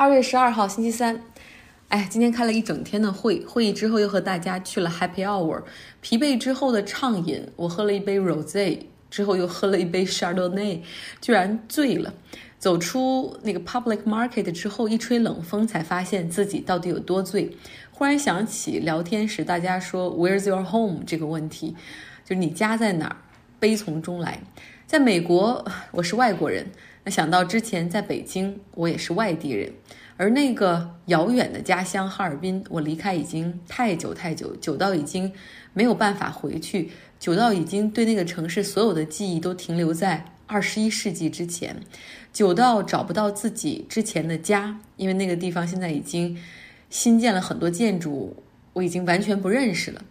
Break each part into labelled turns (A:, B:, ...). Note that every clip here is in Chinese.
A: 二月十二号星期三，哎，今天开了一整天的会，会议之后又和大家去了 Happy Hour，疲惫之后的畅饮，我喝了一杯 Rose，之后又喝了一杯 Chardonnay，居然醉了。走出那个 Public Market 之后，一吹冷风，才发现自己到底有多醉。忽然想起聊天时大家说 Where's your home 这个问题，就是你家在哪儿？悲从中来，在美国我是外国人。那想到之前在北京，我也是外地人，而那个遥远的家乡哈尔滨，我离开已经太久太久，久到已经没有办法回去，久到已经对那个城市所有的记忆都停留在二十一世纪之前，久到找不到自己之前的家，因为那个地方现在已经新建了很多建筑，我已经完全不认识了。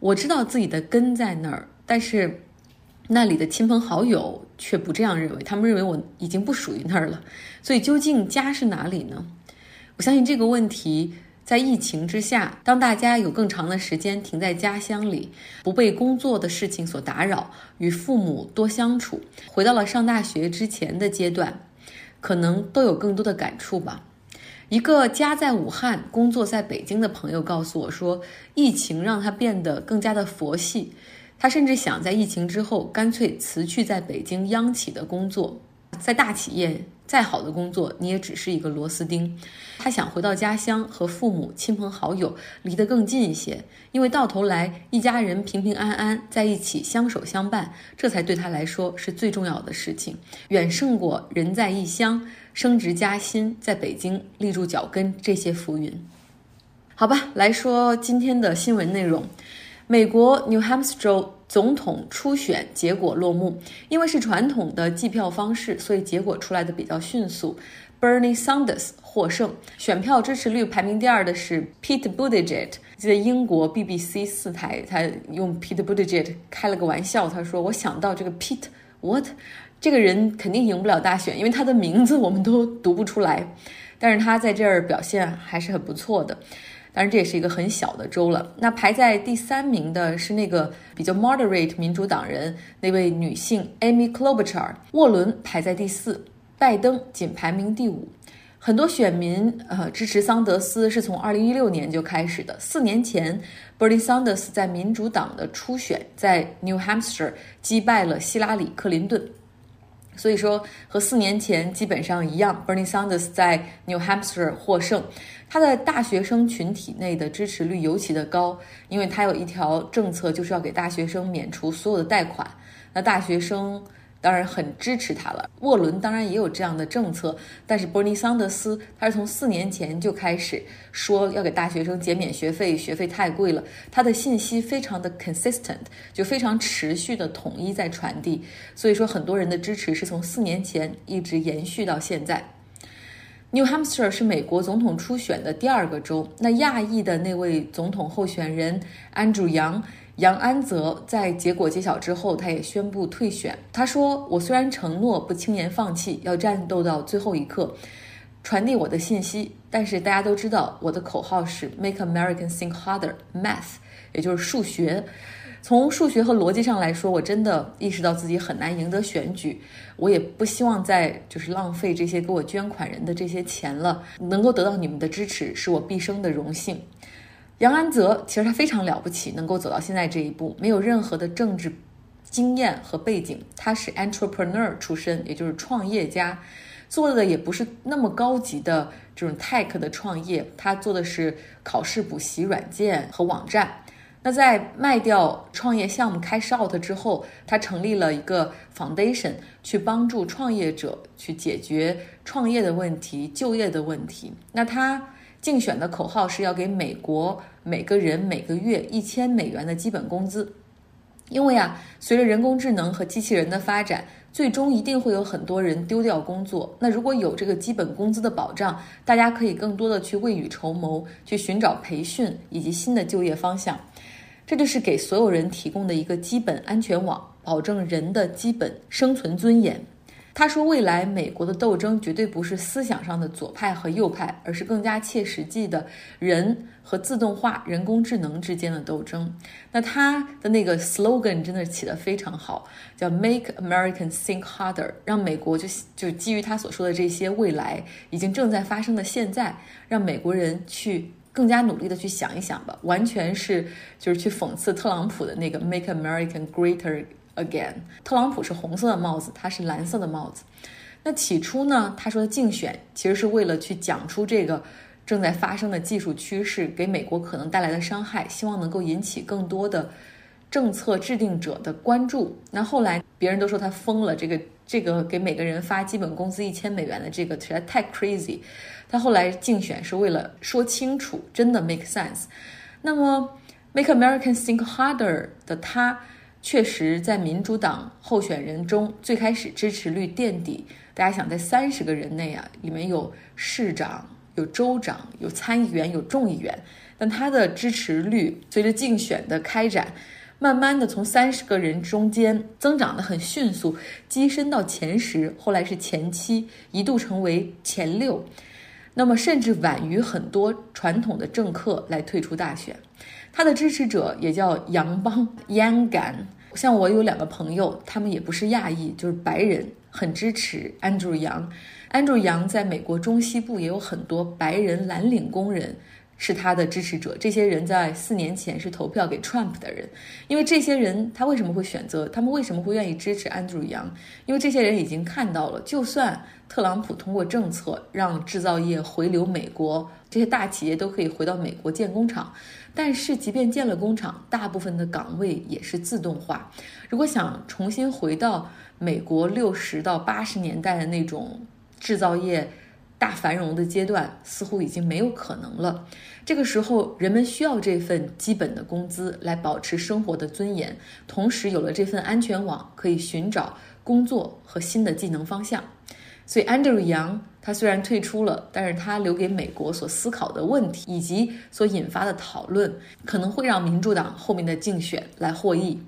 A: 我知道自己的根在那儿，但是。那里的亲朋好友却不这样认为，他们认为我已经不属于那儿了。所以，究竟家是哪里呢？我相信这个问题在疫情之下，当大家有更长的时间停在家乡里，不被工作的事情所打扰，与父母多相处，回到了上大学之前的阶段，可能都有更多的感触吧。一个家在武汉、工作在北京的朋友告诉我说，疫情让他变得更加的佛系。他甚至想在疫情之后干脆辞去在北京央企的工作，在大企业再好的工作，你也只是一个螺丝钉。他想回到家乡和父母亲朋好友离得更近一些，因为到头来一家人平平安安在一起相守相伴，这才对他来说是最重要的事情，远胜过人在异乡升职加薪，在北京立住脚跟这些浮云。好吧，来说今天的新闻内容。美国 New Hampshire 州总统初选结果落幕，因为是传统的计票方式，所以结果出来的比较迅速。Bernie Sanders 获胜，选票支持率排名第二的是 Pete Buttigieg。记得英国 BBC 四台，他用 Pete Buttigieg 开了个玩笑，他说：“我想到这个 Pete What，这个人肯定赢不了大选，因为他的名字我们都读不出来。”但是他在这儿表现还是很不错的。当然，这也是一个很小的州了。那排在第三名的是那个比较 moderate 民主党人那位女性 Amy Klobuchar。沃伦排在第四，拜登仅排名第五。很多选民呃支持桑德斯是从2016年就开始的。四年前，Bernie Sanders 在民主党的初选在 New Hampshire 击败了希拉里·克林顿。所以说，和四年前基本上一样，Bernie Sanders 在 New Hampshire 获胜。他的大学生群体内的支持率尤其的高，因为他有一条政策，就是要给大学生免除所有的贷款。那大学生当然很支持他了。沃伦当然也有这样的政策，但是伯尼桑德斯他是从四年前就开始说要给大学生减免学费，学费太贵了。他的信息非常的 consistent，就非常持续的统一在传递，所以说很多人的支持是从四年前一直延续到现在。New Hampshire 是美国总统初选的第二个州。那亚裔的那位总统候选人安祖杨杨安泽在结果揭晓之后，他也宣布退选。他说：“我虽然承诺不轻言放弃，要战斗到最后一刻，传递我的信息，但是大家都知道我的口号是 Make Americans Think Harder，Math，也就是数学。”从数学和逻辑上来说，我真的意识到自己很难赢得选举。我也不希望再就是浪费这些给我捐款人的这些钱了。能够得到你们的支持，是我毕生的荣幸。杨安泽其实他非常了不起，能够走到现在这一步，没有任何的政治经验和背景。他是 entrepreneur 出身，也就是创业家，做的也不是那么高级的这种 tech 的创业，他做的是考试补习软件和网站。那在卖掉创业项目开 out 之后，他成立了一个 foundation，去帮助创业者去解决创业的问题、就业的问题。那他竞选的口号是要给美国每个人每个月一千美元的基本工资，因为啊，随着人工智能和机器人的发展，最终一定会有很多人丢掉工作。那如果有这个基本工资的保障，大家可以更多的去未雨绸缪，去寻找培训以及新的就业方向。这就是给所有人提供的一个基本安全网，保证人的基本生存尊严。他说，未来美国的斗争绝对不是思想上的左派和右派，而是更加切实际的人和自动化、人工智能之间的斗争。那他的那个 slogan 真的起得非常好，叫 “Make Americans Think Harder”，让美国就就基于他所说的这些未来已经正在发生的现在，让美国人去更加努力的去想一想吧。完全是就是去讽刺特朗普的那个 “Make American Greater”。Again，特朗普是红色的帽子，他是蓝色的帽子。那起初呢，他说的竞选其实是为了去讲出这个正在发生的技术趋势给美国可能带来的伤害，希望能够引起更多的政策制定者的关注。那后来别人都说他疯了，这个这个给每个人发基本工资一千美元的这个实在太 crazy。他后来竞选是为了说清楚，真的 make sense。那么 Make Americans Think Harder 的他。确实，在民主党候选人中，最开始支持率垫底。大家想，在三十个人内啊，里面有市长、有州长、有参议员、有众议员，但他的支持率随着竞选的开展，慢慢的从三十个人中间增长的很迅速，跻身到前十，后来是前七，一度成为前六，那么甚至晚于很多传统的政客来退出大选。他的支持者也叫杨邦 （Yang Gan）。像我有两个朋友，他们也不是亚裔，就是白人，很支持 Andrew Yang。Andrew Yang 在美国中西部也有很多白人蓝领工人。是他的支持者，这些人在四年前是投票给 Trump 的人，因为这些人他为什么会选择？他们为什么会愿意支持 Andrew Yang？因为这些人已经看到了，就算特朗普通过政策让制造业回流美国，这些大企业都可以回到美国建工厂，但是即便建了工厂，大部分的岗位也是自动化。如果想重新回到美国六十到八十年代的那种制造业，大繁荣的阶段似乎已经没有可能了。这个时候，人们需要这份基本的工资来保持生活的尊严，同时有了这份安全网，可以寻找工作和新的技能方向。所以，Andrew 杨他虽然退出了，但是他留给美国所思考的问题以及所引发的讨论，可能会让民主党后面的竞选来获益。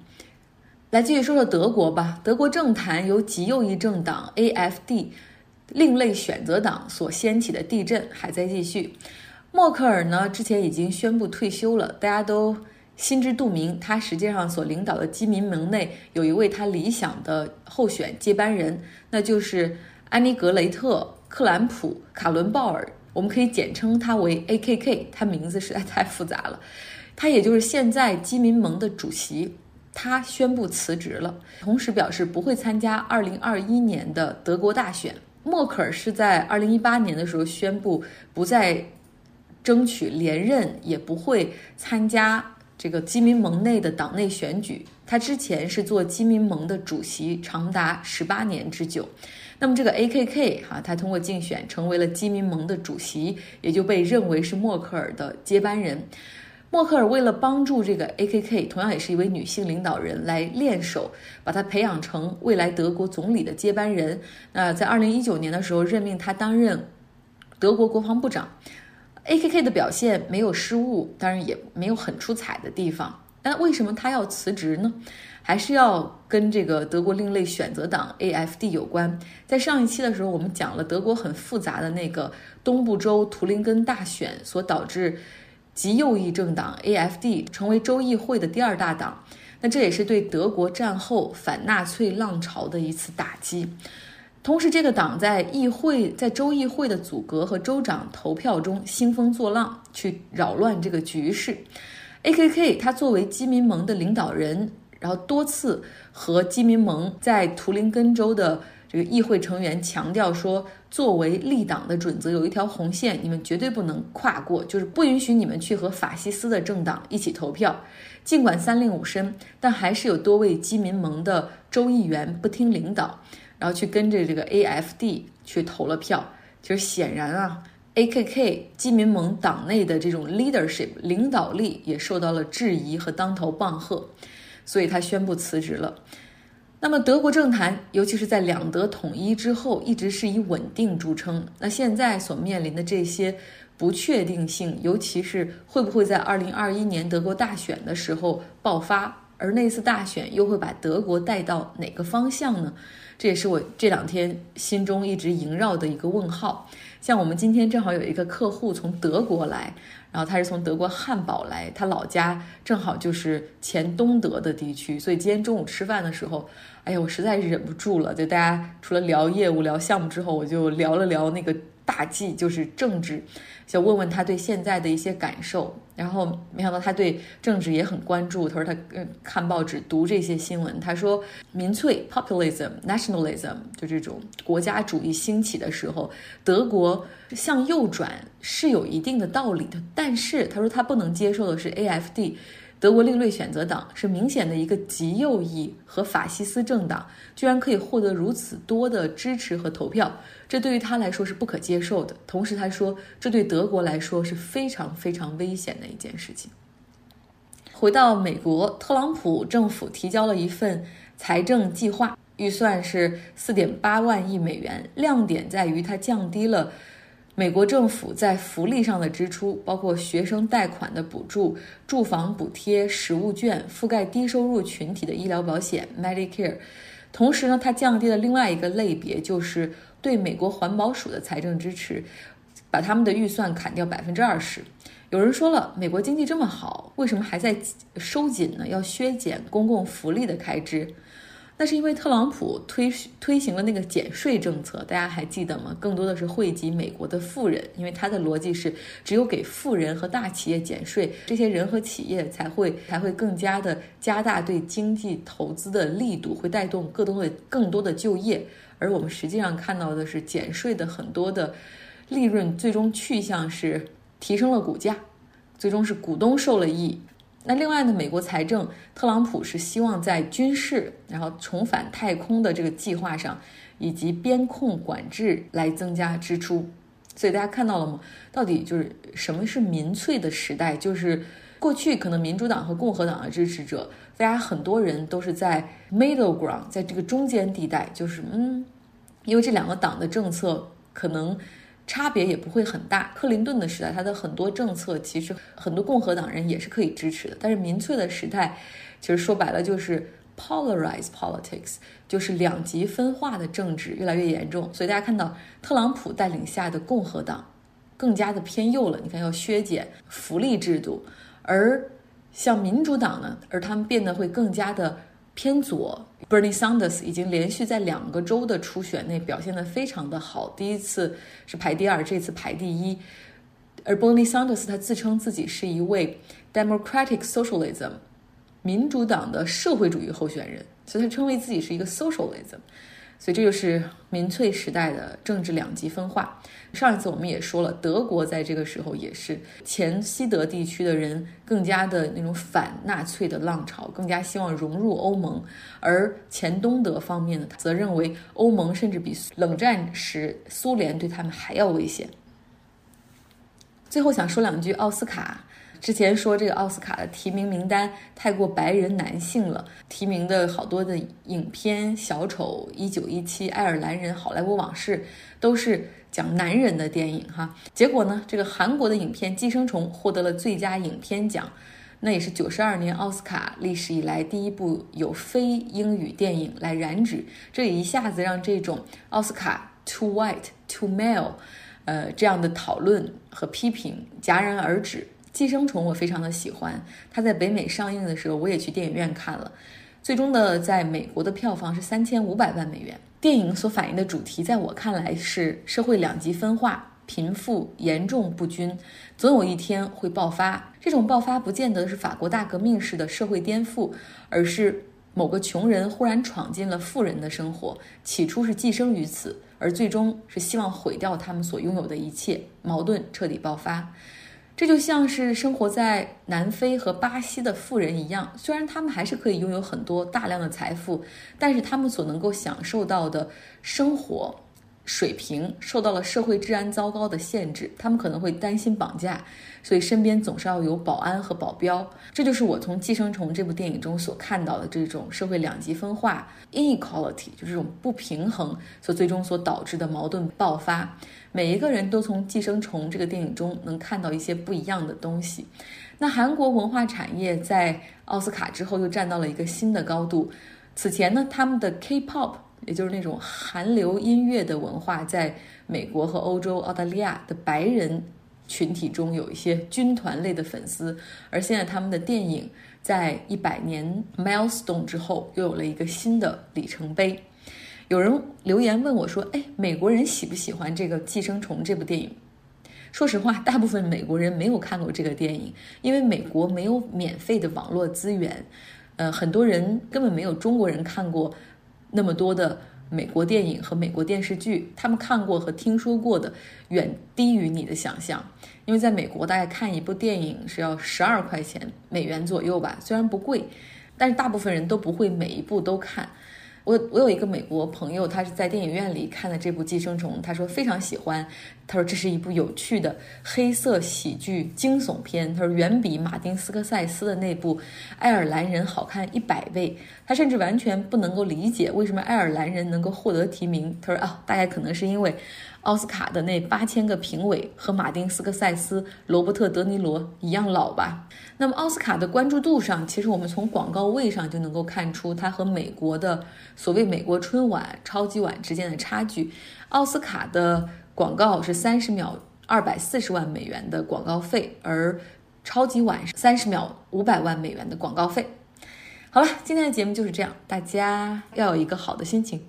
A: 来继续说说德国吧。德国政坛由极右翼政党 AFD。另类选择党所掀起的地震还在继续。默克尔呢，之前已经宣布退休了，大家都心知肚明。他实际上所领导的基民盟内有一位他理想的候选接班人，那就是安妮格雷特克兰普卡伦鲍尔，我们可以简称他为 A.K.K。他名字实在太复杂了。他也就是现在基民盟的主席，他宣布辞职了，同时表示不会参加2021年的德国大选。默克尔是在二零一八年的时候宣布不再争取连任，也不会参加这个基民盟内的党内选举。他之前是做基民盟的主席，长达十八年之久。那么这个 A.K.K. 哈，他通过竞选成为了基民盟的主席，也就被认为是默克尔的接班人。默克尔为了帮助这个 A.K.K. 同样也是一位女性领导人来练手，把她培养成未来德国总理的接班人。那在二零一九年的时候，任命她担任德国国防部长。A.K.K. 的表现没有失误，当然也没有很出彩的地方。但为什么她要辞职呢？还是要跟这个德国另类选择党 A.F.D. 有关。在上一期的时候，我们讲了德国很复杂的那个东部州图林根大选所导致。极右翼政党 AFD 成为州议会的第二大党，那这也是对德国战后反纳粹浪潮的一次打击。同时，这个党在议会、在州议会的组阁和州长投票中兴风作浪，去扰乱这个局势。AKK 他作为基民盟的领导人，然后多次和基民盟在图林根州的。这个议会成员强调说，作为立党的准则，有一条红线，你们绝对不能跨过，就是不允许你们去和法西斯的政党一起投票。尽管三令五申，但还是有多位基民盟的州议员不听领导，然后去跟着这个 AFD 去投了票。其实显然啊，AKK 基民盟党内的这种 leadership 领导力也受到了质疑和当头棒喝，所以他宣布辞职了。那么，德国政坛，尤其是在两德统一之后，一直是以稳定著称。那现在所面临的这些不确定性，尤其是会不会在二零二一年德国大选的时候爆发，而那次大选又会把德国带到哪个方向呢？这也是我这两天心中一直萦绕的一个问号。像我们今天正好有一个客户从德国来，然后他是从德国汉堡来，他老家正好就是前东德的地区，所以今天中午吃饭的时候，哎呀，我实在是忍不住了，就大家除了聊业务、聊项目之后，我就聊了聊那个大忌，就是政治。想问问他对现在的一些感受，然后没想到他对政治也很关注。他说他看报纸读这些新闻，他说民粹 （populism, nationalism） 就这种国家主义兴起的时候，德国向右转是有一定的道理的。但是他说他不能接受的是 AFD。德国另类选择党是明显的一个极右翼和法西斯政党，居然可以获得如此多的支持和投票，这对于他来说是不可接受的。同时，他说这对德国来说是非常非常危险的一件事情。回到美国，特朗普政府提交了一份财政计划，预算是四点八万亿美元，亮点在于它降低了。美国政府在福利上的支出，包括学生贷款的补助、住房补贴、食物券，覆盖低收入群体的医疗保险 （Medicare）。同时呢，它降低了另外一个类别，就是对美国环保署的财政支持，把他们的预算砍掉百分之二十。有人说了，美国经济这么好，为什么还在收紧呢？要削减公共福利的开支？那是因为特朗普推推行了那个减税政策，大家还记得吗？更多的是惠及美国的富人，因为他的逻辑是，只有给富人和大企业减税，这些人和企业才会才会更加的加大对经济投资的力度，会带动更多的更多的就业。而我们实际上看到的是，减税的很多的利润最终去向是提升了股价，最终是股东受了益。那另外呢，美国财政特朗普是希望在军事，然后重返太空的这个计划上，以及边控管制来增加支出。所以大家看到了吗？到底就是什么是民粹的时代？就是过去可能民主党和共和党的支持者，大家很多人都是在 middle ground，在这个中间地带，就是嗯，因为这两个党的政策可能。差别也不会很大。克林顿的时代，他的很多政策其实很多共和党人也是可以支持的。但是民粹的时代，其实说白了就是 polarize politics，就是两极分化的政治越来越严重。所以大家看到特朗普带领下的共和党更加的偏右了。你看要削减福利制度，而像民主党呢，而他们变得会更加的。偏左，Bernie Sanders 已经连续在两个州的初选内表现得非常的好，第一次是排第二，这次排第一。而 Bernie Sanders 他自称自己是一位 Democratic Socialism 民主党的社会主义候选人，所以他称为自己是一个 Socialism。所以这就是民粹时代的政治两极分化。上一次我们也说了，德国在这个时候也是前西德地区的人更加的那种反纳粹的浪潮，更加希望融入欧盟；而前东德方面呢，则认为欧盟甚至比冷战时苏联对他们还要危险。最后想说两句奥斯卡。之前说这个奥斯卡的提名名单太过白人男性了，提名的好多的影片《小丑》《一九一七》《爱尔兰人》《好莱坞往事》都是讲男人的电影哈。结果呢，这个韩国的影片《寄生虫》获得了最佳影片奖，那也是九十二年奥斯卡历史以来第一部有非英语电影来染指，这也一下子让这种奥斯卡 too white too male，呃这样的讨论和批评戛然而止。寄生虫我非常的喜欢，它在北美上映的时候，我也去电影院看了。最终的在美国的票房是三千五百万美元。电影所反映的主题，在我看来是社会两极分化、贫富严重不均，总有一天会爆发。这种爆发不见得是法国大革命式的社会颠覆，而是某个穷人忽然闯进了富人的生活，起初是寄生于此，而最终是希望毁掉他们所拥有的一切，矛盾彻底爆发。这就像是生活在南非和巴西的富人一样，虽然他们还是可以拥有很多大量的财富，但是他们所能够享受到的生活，水平受到了社会治安糟糕的限制，他们可能会担心绑架，所以身边总是要有保安和保镖。这就是我从《寄生虫》这部电影中所看到的这种社会两极分化 （inequality），就这种不平衡所最终所导致的矛盾爆发。每一个人都从《寄生虫》这个电影中能看到一些不一样的东西。那韩国文化产业在奥斯卡之后又站到了一个新的高度。此前呢，他们的 K-pop。也就是那种韩流音乐的文化，在美国和欧洲、澳大利亚的白人群体中有一些军团类的粉丝，而现在他们的电影在一百年 milestone 之后又有了一个新的里程碑。有人留言问我说：“哎，美国人喜不喜欢这个《寄生虫》这部电影？”说实话，大部分美国人没有看过这个电影，因为美国没有免费的网络资源，呃，很多人根本没有中国人看过。那么多的美国电影和美国电视剧，他们看过和听说过的远低于你的想象。因为在美国，大概看一部电影是要十二块钱美元左右吧，虽然不贵，但是大部分人都不会每一部都看。我我有一个美国朋友，他是在电影院里看的这部《寄生虫》，他说非常喜欢。他说这是一部有趣的黑色喜剧惊悚片。他说远比马丁斯科塞斯的那部《爱尔兰人》好看一百倍。他甚至完全不能够理解为什么爱尔兰人能够获得提名。他说啊，大概可能是因为。奥斯卡的那八千个评委和马丁斯科塞斯、罗伯特德尼罗一样老吧？那么奥斯卡的关注度上，其实我们从广告位上就能够看出它和美国的所谓美国春晚、超级晚之间的差距。奥斯卡的广告是三十秒二百四十万美元的广告费，而超级晚是三十秒五百万美元的广告费。好了，今天的节目就是这样，大家要有一个好的心情。